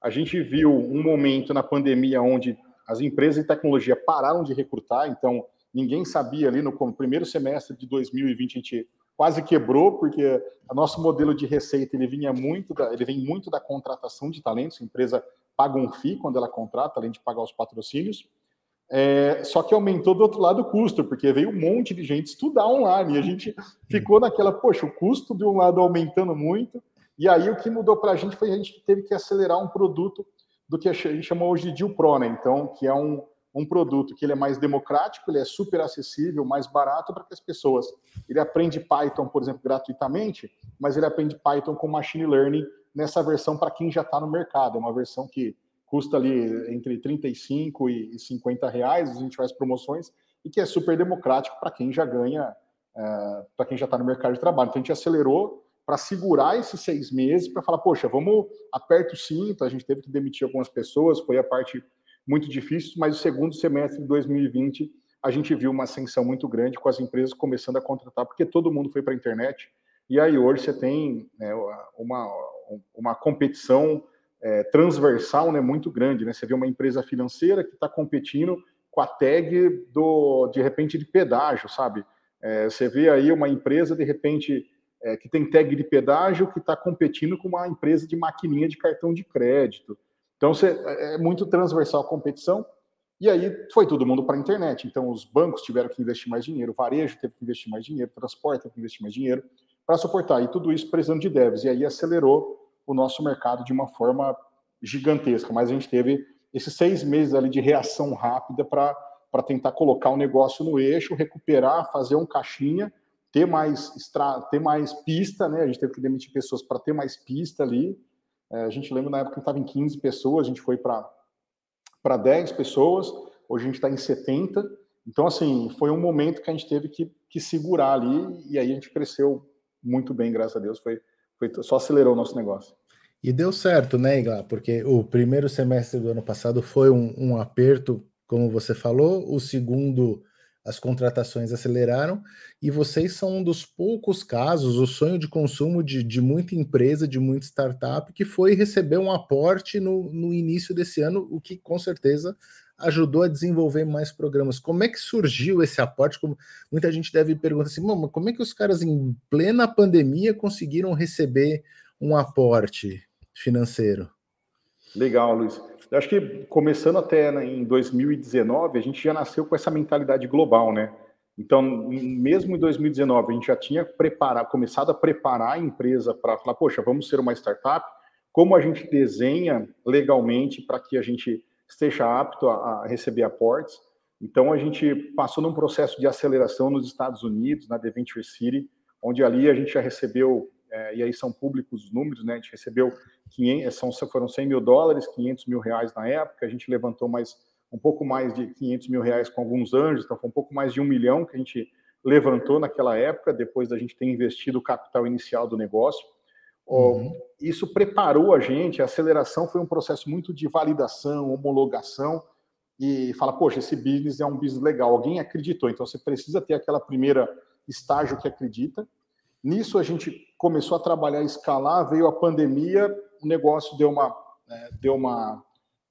A gente viu um momento na pandemia onde as empresas de tecnologia pararam de recrutar, então ninguém sabia ali no primeiro semestre de 2020 a gente quase quebrou porque o nosso modelo de receita ele vinha muito da, ele vem muito da contratação de talentos, a empresa paga um FII quando ela contrata, além de pagar os patrocínios. É, só que aumentou do outro lado o custo, porque veio um monte de gente estudar online e a gente ficou naquela, poxa, o custo de um lado aumentando muito, e aí o que mudou para a gente foi a gente teve que acelerar um produto do que a gente chamou hoje de Pro, né? Então, que é um, um produto que ele é mais democrático, ele é super acessível, mais barato para que as pessoas. Ele aprende Python, por exemplo, gratuitamente, mas ele aprende Python com machine learning nessa versão para quem já está no mercado. É uma versão que custa ali entre 35 e 50 reais, a gente faz promoções, e que é super democrático para quem já ganha, é, para quem já está no mercado de trabalho. Então a gente acelerou para segurar esses seis meses, para falar, poxa, vamos, aperta o cinto, a gente teve que demitir algumas pessoas, foi a parte muito difícil, mas o segundo semestre de 2020 a gente viu uma ascensão muito grande com as empresas começando a contratar, porque todo mundo foi para a internet, e aí hoje você tem né, uma, uma competição é, transversal né, muito grande. Né? Você vê uma empresa financeira que está competindo com a tag do, de repente, de pedágio, sabe? É, você vê aí uma empresa, de repente, é, que tem tag de pedágio que está competindo com uma empresa de maquininha de cartão de crédito. Então, você, é, é muito transversal a competição. E aí foi todo mundo para a internet. Então, os bancos tiveram que investir mais dinheiro, o varejo teve que investir mais dinheiro, o transporte teve que investir mais dinheiro para suportar. E tudo isso precisando de devs. E aí acelerou o nosso mercado de uma forma gigantesca. Mas a gente teve esses seis meses ali de reação rápida para tentar colocar o negócio no eixo, recuperar, fazer um caixinha, ter mais, extra, ter mais pista, né? A gente teve que demitir pessoas para ter mais pista ali. É, a gente lembra na época que estava em 15 pessoas, a gente foi para 10 pessoas, hoje a gente está em 70. Então, assim, foi um momento que a gente teve que, que segurar ali, e aí a gente cresceu muito bem, graças a Deus. Foi, foi só acelerou o nosso negócio. E deu certo, né, Igla? Porque o primeiro semestre do ano passado foi um, um aperto, como você falou, o segundo, as contratações aceleraram, e vocês são um dos poucos casos, o sonho de consumo de, de muita empresa, de muita startup, que foi receber um aporte no, no início desse ano, o que com certeza ajudou a desenvolver mais programas. Como é que surgiu esse aporte? Como muita gente deve perguntar assim, como é que os caras em plena pandemia conseguiram receber um aporte? financeiro. Legal, Luiz. Eu acho que começando até né, em 2019, a gente já nasceu com essa mentalidade global, né? Então, mesmo em 2019, a gente já tinha preparado, começado a preparar a empresa para falar, poxa, vamos ser uma startup. Como a gente desenha legalmente para que a gente esteja apto a, a receber aportes? Então, a gente passou num processo de aceleração nos Estados Unidos, na The Venture City, onde ali a gente já recebeu é, e aí são públicos os números, né? A gente recebeu 500, são, foram 100 mil dólares, 500 mil reais na época, a gente levantou mais um pouco mais de 500 mil reais com alguns anjos, então foi um pouco mais de um milhão que a gente levantou naquela época, depois da gente ter investido o capital inicial do negócio. Uhum. Isso preparou a gente, a aceleração foi um processo muito de validação, homologação, e fala, poxa, esse business é um business legal, alguém acreditou, então você precisa ter aquela primeira estágio que acredita, Nisso a gente começou a trabalhar, a escalar, veio a pandemia, o negócio deu uma, né, deu uma,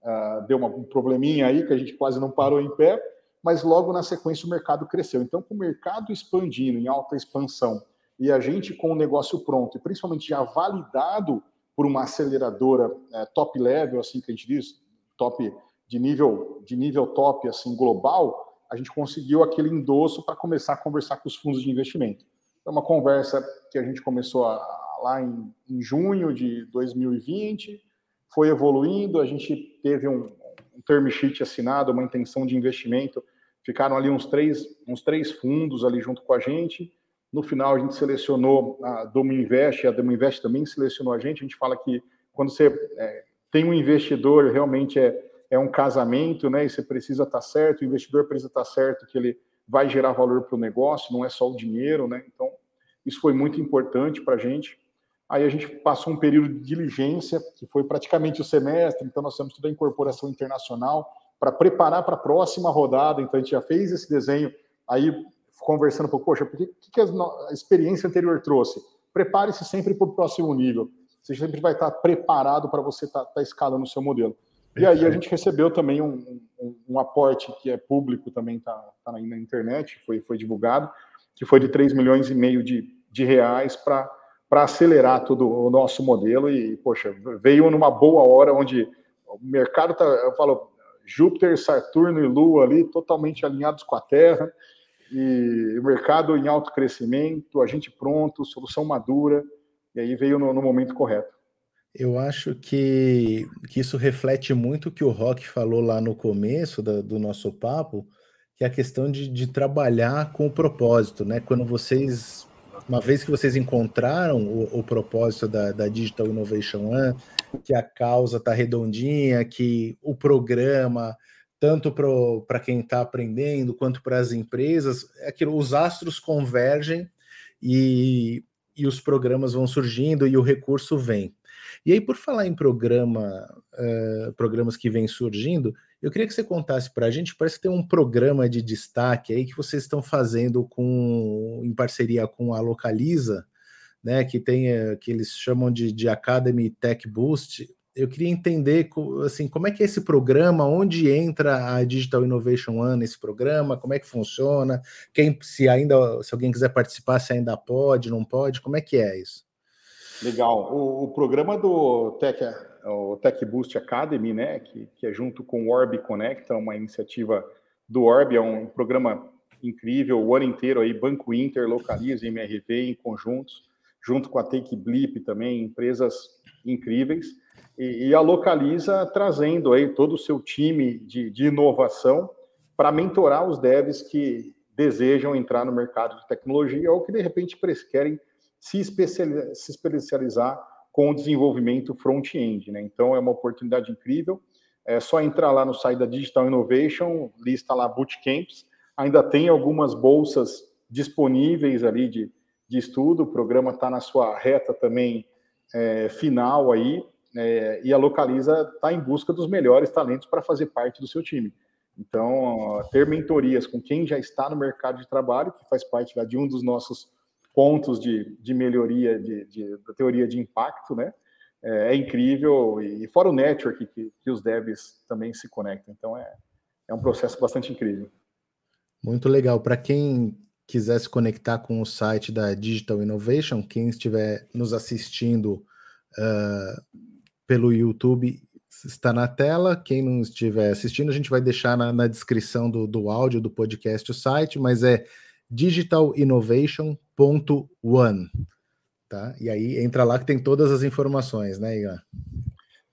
uh, deu uma, um probleminha aí que a gente quase não parou em pé, mas logo na sequência o mercado cresceu. Então, com o mercado expandindo, em alta expansão, e a gente com o negócio pronto, e principalmente já validado por uma aceleradora é, top level, assim que a gente diz, top de nível de nível top assim global, a gente conseguiu aquele endosso para começar a conversar com os fundos de investimento. É uma conversa que a gente começou a, lá em, em, junho de 2020, foi evoluindo, a gente teve um, um term sheet assinado, uma intenção de investimento, ficaram ali uns três, uns três fundos ali junto com a gente. No final, a gente selecionou a Domo Invest, a Domo Invest também selecionou a gente. A gente fala que quando você é, tem um investidor, realmente é, é um casamento, né? E você precisa estar certo, o investidor precisa estar certo que ele vai gerar valor para o negócio, não é só o dinheiro, né? Então, isso foi muito importante para a gente. Aí a gente passou um período de diligência, que foi praticamente o semestre, então nós temos toda a incorporação internacional para preparar para a próxima rodada. Então a gente já fez esse desenho, aí conversando um pouco, poxa, o que, que a experiência anterior trouxe? Prepare-se sempre para o próximo nível. Você sempre vai estar preparado para você estar tá, tá escalando o seu modelo. E aí a gente recebeu também um, um, um aporte que é público, também está tá aí na internet, foi, foi divulgado, que foi de 3 milhões e meio de, de reais para acelerar todo o nosso modelo e, poxa, veio numa boa hora onde o mercado tá, eu falo, Júpiter, Saturno e Lua ali totalmente alinhados com a Terra, e mercado em alto crescimento, a gente pronto, solução madura, e aí veio no, no momento correto. Eu acho que, que isso reflete muito o que o Rock falou lá no começo da, do nosso papo, que é a questão de, de trabalhar com o propósito, né? Quando vocês, uma vez que vocês encontraram o, o propósito da, da Digital Innovation One, que a causa está redondinha, que o programa, tanto para quem está aprendendo quanto para as empresas, é aquilo, os astros convergem e, e os programas vão surgindo e o recurso vem. E aí, por falar em programa, uh, programas que vêm surgindo, eu queria que você contasse para a gente, parece que tem um programa de destaque aí que vocês estão fazendo com, em parceria com a Localiza, né, que tem, uh, que eles chamam de, de Academy Tech Boost. Eu queria entender assim, como é que é esse programa, onde entra a Digital Innovation One nesse programa, como é que funciona, quem se ainda, se alguém quiser participar, se ainda pode, não pode, como é que é isso? Legal. O, o, programa do Tech, o Tech Boost Academy, né, que, que é junto com o Orb Connect, é uma iniciativa do Orb, é um programa incrível, o ano inteiro aí, Banco Inter, Localiza, MRV em conjuntos, junto com a Take Blip também, empresas incríveis, e, e a Localiza trazendo aí todo o seu time de, de inovação para mentorar os devs que desejam entrar no mercado de tecnologia ou que de repente querem se, especializar, se especializar com o desenvolvimento front-end. Né? Então, é uma oportunidade incrível. É só entrar lá no site da Digital Innovation, lista lá bootcamps. Ainda tem algumas bolsas disponíveis ali de, de estudo. O programa está na sua reta também é, final aí. É, e a Localiza está em busca dos melhores talentos para fazer parte do seu time. Então, ter mentorias com quem já está no mercado de trabalho, que faz parte de um dos nossos pontos de, de melhoria de, de, da teoria de impacto, né? É, é incrível, e fora o network que, que os devs também se conectam. Então, é, é um processo bastante incrível. Muito legal. Para quem quiser se conectar com o site da Digital Innovation, quem estiver nos assistindo uh, pelo YouTube está na tela. Quem não estiver assistindo, a gente vai deixar na, na descrição do, do áudio do podcast o site, mas é digitalinnovation.one. Tá? E aí entra lá que tem todas as informações, né, Ian?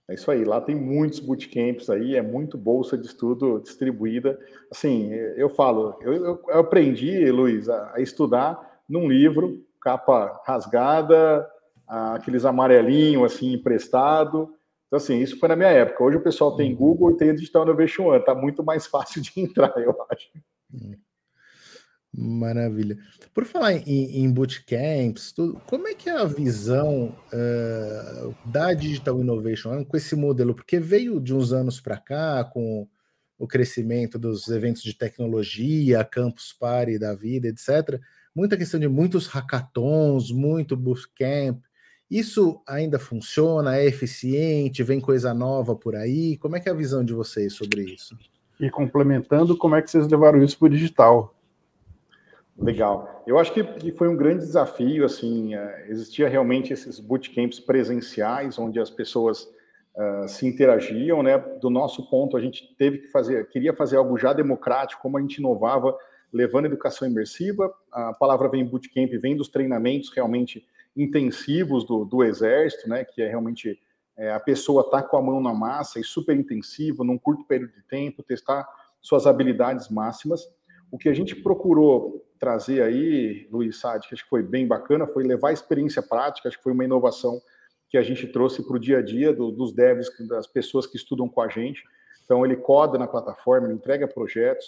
É isso aí, lá tem muitos bootcamps aí, é muito bolsa de estudo distribuída. Assim, eu falo, eu, eu, aprendi, Luiz, a, a, estudar num livro, capa rasgada, aqueles amarelinhos assim emprestado. Então, assim, isso foi na minha época. Hoje o pessoal tem uhum. Google e tem Digital Innovation One, tá muito mais fácil de entrar, eu acho. Uhum. Maravilha. Por falar em, em bootcamps, tudo, como é que é a visão uh, da Digital Innovation com esse modelo? Porque veio de uns anos para cá, com o crescimento dos eventos de tecnologia, Campus Party da vida, etc. Muita questão de muitos hackathons, muito bootcamp. Isso ainda funciona? É eficiente? Vem coisa nova por aí? Como é que é a visão de vocês sobre isso? E complementando, como é que vocês levaram isso para o digital? Legal. Eu acho que, foi um grande desafio, assim, uh, existia realmente esses bootcamps presenciais, onde as pessoas uh, se interagiam, né? Do nosso ponto, a gente teve que fazer, queria fazer algo já democrático, como a gente inovava, levando educação imersiva. A palavra vem bootcamp, vem dos treinamentos realmente intensivos do, do exército, né? Que é realmente é, a pessoa tá com a mão na massa e super intensivo, num curto período de tempo, testar suas habilidades máximas. O que a gente procurou trazer aí, Luiz Sade, que acho que foi bem bacana, foi levar a experiência prática, acho que foi uma inovação que a gente trouxe para o dia a dia do, dos devs, das pessoas que estudam com a gente. Então, ele coda na plataforma, ele entrega projetos.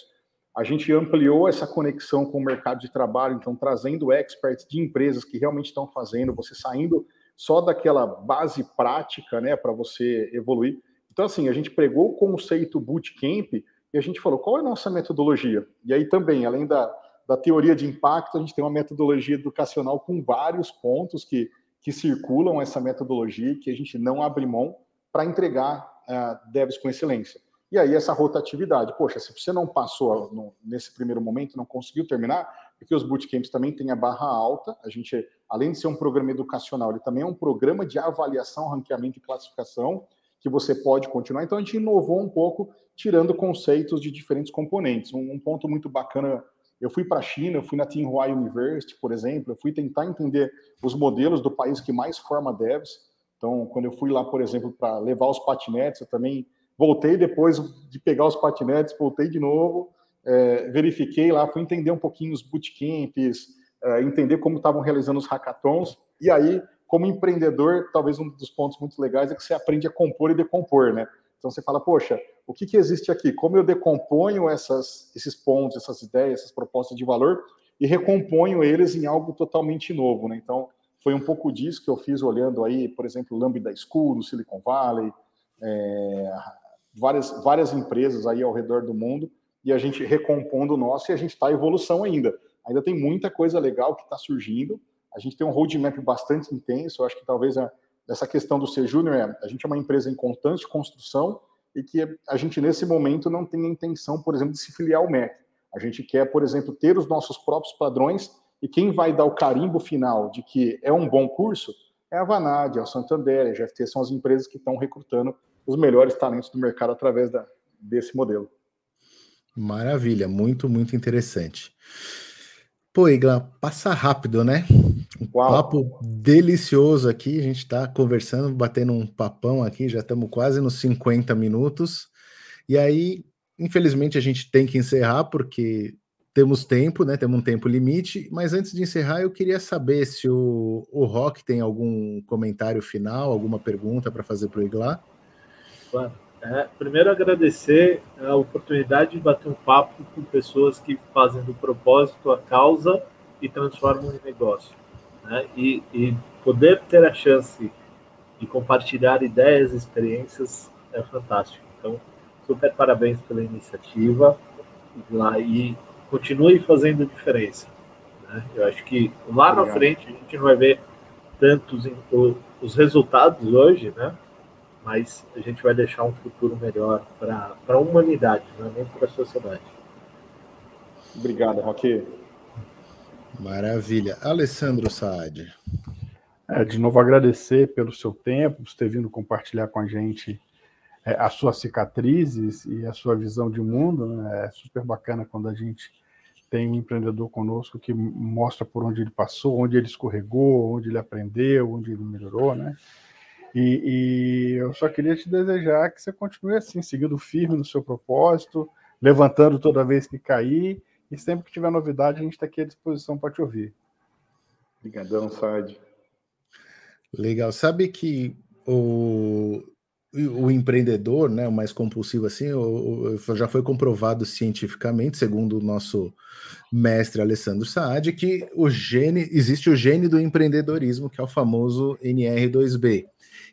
A gente ampliou essa conexão com o mercado de trabalho, então, trazendo experts de empresas que realmente estão fazendo, você saindo só daquela base prática, né, para você evoluir. Então, assim, a gente pregou o conceito bootcamp e a gente falou, qual é a nossa metodologia? E aí também, além da, da teoria de impacto, a gente tem uma metodologia educacional com vários pontos que, que circulam essa metodologia que a gente não abre mão para entregar uh, devs com excelência. E aí essa rotatividade, poxa, se você não passou no, nesse primeiro momento, não conseguiu terminar, porque os bootcamps também têm a barra alta, a gente, além de ser um programa educacional, ele também é um programa de avaliação, ranqueamento e classificação, que você pode continuar. Então a gente inovou um pouco, tirando conceitos de diferentes componentes. Um, um ponto muito bacana, eu fui para a China, eu fui na Tsinghua University, por exemplo, eu fui tentar entender os modelos do país que mais forma devs. Então, quando eu fui lá, por exemplo, para levar os patinetes, eu também voltei depois de pegar os patinetes, voltei de novo, é, verifiquei lá, fui entender um pouquinho os bootcamps, é, entender como estavam realizando os hackathons, e aí, como empreendedor, talvez um dos pontos muito legais é que você aprende a compor e decompor, né? Então você fala, poxa, o que, que existe aqui? Como eu decomponho essas, esses pontos, essas ideias, essas propostas de valor e recomponho eles em algo totalmente novo, né? Então, foi um pouco disso que eu fiz olhando aí, por exemplo, Lambda School, no Silicon Valley, é, várias, várias empresas aí ao redor do mundo e a gente recompondo o nosso e a gente está em evolução ainda. Ainda tem muita coisa legal que está surgindo. A gente tem um roadmap bastante intenso. Eu acho que talvez a, essa questão do ser júnior é a gente é uma empresa em constante construção e que a gente nesse momento não tem a intenção, por exemplo, de se filiar ao MEC. A gente quer, por exemplo, ter os nossos próprios padrões e quem vai dar o carimbo final de que é um bom curso é a Vanad, é o Santander, é a GFT, são as empresas que estão recrutando os melhores talentos do mercado através da, desse modelo. Maravilha, muito, muito interessante. Pô, Igla, passa rápido, né? Um Uau. papo delicioso aqui. A gente está conversando, batendo um papão aqui, já estamos quase nos 50 minutos. E aí, infelizmente, a gente tem que encerrar, porque temos tempo, né? Temos um tempo limite. Mas antes de encerrar, eu queria saber se o, o Rock tem algum comentário final, alguma pergunta para fazer para o Igla. Claro. É, primeiro, agradecer a oportunidade de bater um papo com pessoas que fazem do propósito a causa e transformam em negócio. Né? E, e poder ter a chance de compartilhar ideias e experiências é fantástico. Então, super parabéns pela iniciativa lá e continue fazendo diferença. Né? Eu acho que lá Obrigado. na frente a gente não vai ver tantos os resultados hoje, né? Mas a gente vai deixar um futuro melhor para a humanidade, não é nem para a sociedade. Obrigado, Roque. Maravilha. Alessandro Saad. É, de novo, agradecer pelo seu tempo, por ter vindo compartilhar com a gente é, as suas cicatrizes e a sua visão de mundo. Né? É super bacana quando a gente tem um empreendedor conosco que mostra por onde ele passou, onde ele escorregou, onde ele aprendeu, onde ele melhorou, né? E, e, eu só queria te desejar que você continue assim, seguindo firme no seu propósito, levantando toda vez que cair, e sempre que tiver novidade, a gente está aqui à disposição para te ouvir. Obrigadão, Saad. Legal. Sabe que o, o empreendedor, né, o mais compulsivo assim, o, o, já foi comprovado cientificamente, segundo o nosso mestre Alessandro Saad, que o gene existe o gene do empreendedorismo, que é o famoso NR2B.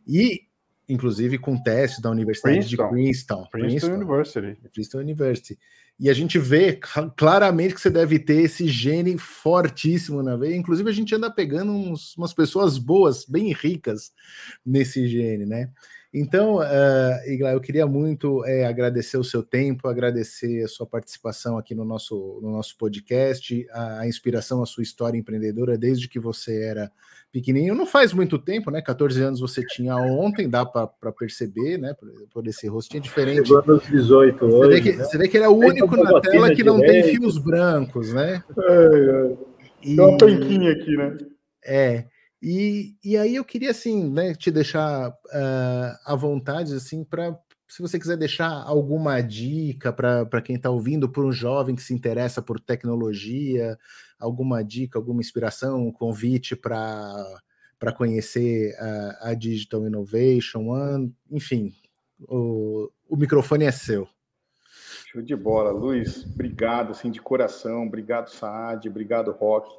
E, inclusive, com testes da Universidade Princeton. de Princeton. Princeton, Princeton University. Princeton University. E a gente vê claramente que você deve ter esse gene fortíssimo na veia. Inclusive, a gente anda pegando uns, umas pessoas boas, bem ricas nesse gene, né? Então, uh, Igla, eu queria muito é, agradecer o seu tempo, agradecer a sua participação aqui no nosso, no nosso podcast, a, a inspiração, a sua história empreendedora, desde que você era pequenininho. Não faz muito tempo, né? 14 anos você tinha ontem, dá para perceber, né? Por, por, esse rostinho diferente. Chegou nos 18 você hoje, vê que, né? Você vê que ele é o único na tela que não tem fios brancos, né? É, é. E... Tem uma penquinha aqui, né? É. E, e aí eu queria assim, né, te deixar uh, à vontade assim para se você quiser deixar alguma dica para quem está ouvindo, para um jovem que se interessa por tecnologia, alguma dica, alguma inspiração, um convite para conhecer a, a, Digital Innovation One, enfim, o, o microfone é seu. Show de bola, Luiz. Obrigado, assim, de coração. Obrigado, Saad. Obrigado, Rock.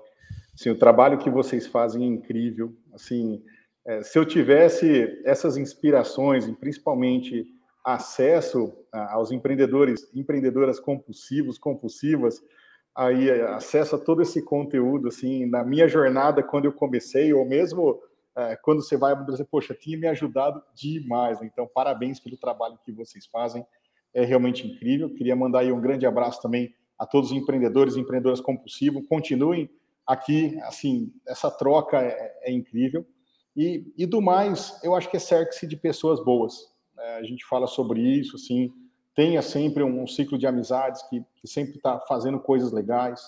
Assim, o trabalho que vocês fazem é incrível. Assim, é, se eu tivesse essas inspirações, e principalmente acesso aos empreendedores, empreendedoras compulsivos, compulsivas, aí é, acesso a todo esse conteúdo, assim, na minha jornada quando eu comecei, ou mesmo é, quando você vai dizer, poxa, tinha me ajudado demais. Né? Então, parabéns pelo trabalho que vocês fazem, é realmente incrível. Queria mandar aí um grande abraço também a todos os empreendedores e empreendedoras compulsivos. Continuem aqui, assim, essa troca é, é incrível. E, e, do mais, eu acho que é cerque-se de pessoas boas. É, a gente fala sobre isso, assim, tenha sempre um, um ciclo de amizades que, que sempre está fazendo coisas legais,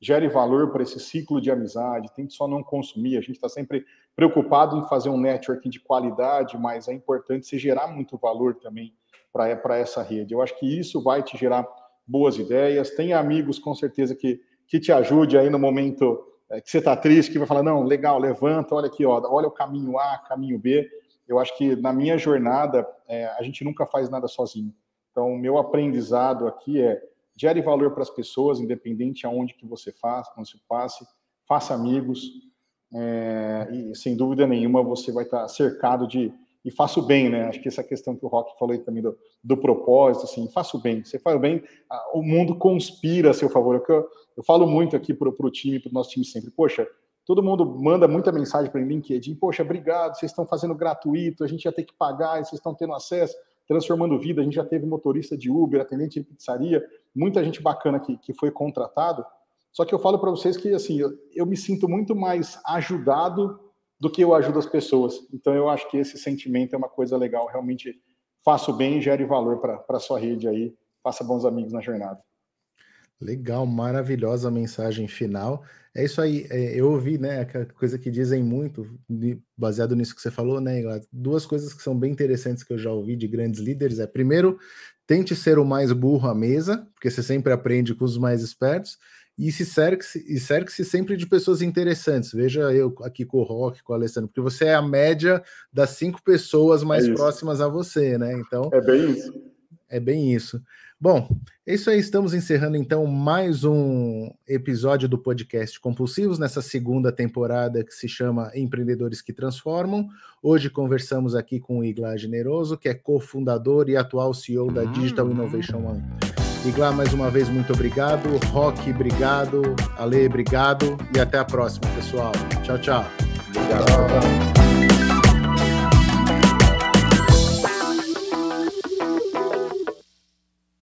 gere valor para esse ciclo de amizade, tente só não consumir. A gente está sempre preocupado em fazer um network de qualidade, mas é importante você gerar muito valor também para essa rede. Eu acho que isso vai te gerar boas ideias. Tem amigos, com certeza, que, que te ajude aí no momento é, que você está triste, que vai falar, não, legal, levanta, olha aqui, ó, olha o caminho A, caminho B. Eu acho que na minha jornada, é, a gente nunca faz nada sozinho. Então, o meu aprendizado aqui é gere valor para as pessoas, independente aonde que você faça, quando você passe, faça amigos, é, e sem dúvida nenhuma você vai estar cercado de e faça o bem, né? Acho que essa questão que o Rock falou aí também do, do propósito, assim, faça o bem. Você faz bem, o mundo conspira a seu favor. É eu, eu falo muito aqui para o time, para o nosso time sempre. Poxa, todo mundo manda muita mensagem para mim, LinkedIn. Poxa, obrigado, vocês estão fazendo gratuito, a gente ia ter que pagar, vocês estão tendo acesso, transformando vida. A gente já teve motorista de Uber, atendente de pizzaria, muita gente bacana que, que foi contratado. Só que eu falo para vocês que assim, eu, eu me sinto muito mais ajudado do que eu ajudo as pessoas. Então eu acho que esse sentimento é uma coisa legal. Realmente faça o bem e gere valor para a sua rede aí. Faça bons amigos na jornada. Legal, maravilhosa mensagem final. É isso aí, é, eu ouvi, né, aquela coisa que dizem muito, baseado nisso que você falou, né, duas coisas que são bem interessantes que eu já ouvi de grandes líderes é, primeiro, tente ser o mais burro à mesa, porque você sempre aprende com os mais espertos, e se cerque-se e cerque-se sempre de pessoas interessantes. Veja eu aqui com o Rock, com o Alessandro, porque você é a média das cinco pessoas mais é próximas a você, né? Então é bem isso. É bem isso. Bom, é isso aí. Estamos encerrando então mais um episódio do podcast Compulsivos nessa segunda temporada que se chama Empreendedores que Transformam. Hoje conversamos aqui com o Iglar Generoso, que é cofundador e atual CEO da Digital Innovation One. Iglar, mais uma vez, muito obrigado. Rock, obrigado. Ale, obrigado. E até a próxima, pessoal. Tchau, tchau. Obrigado.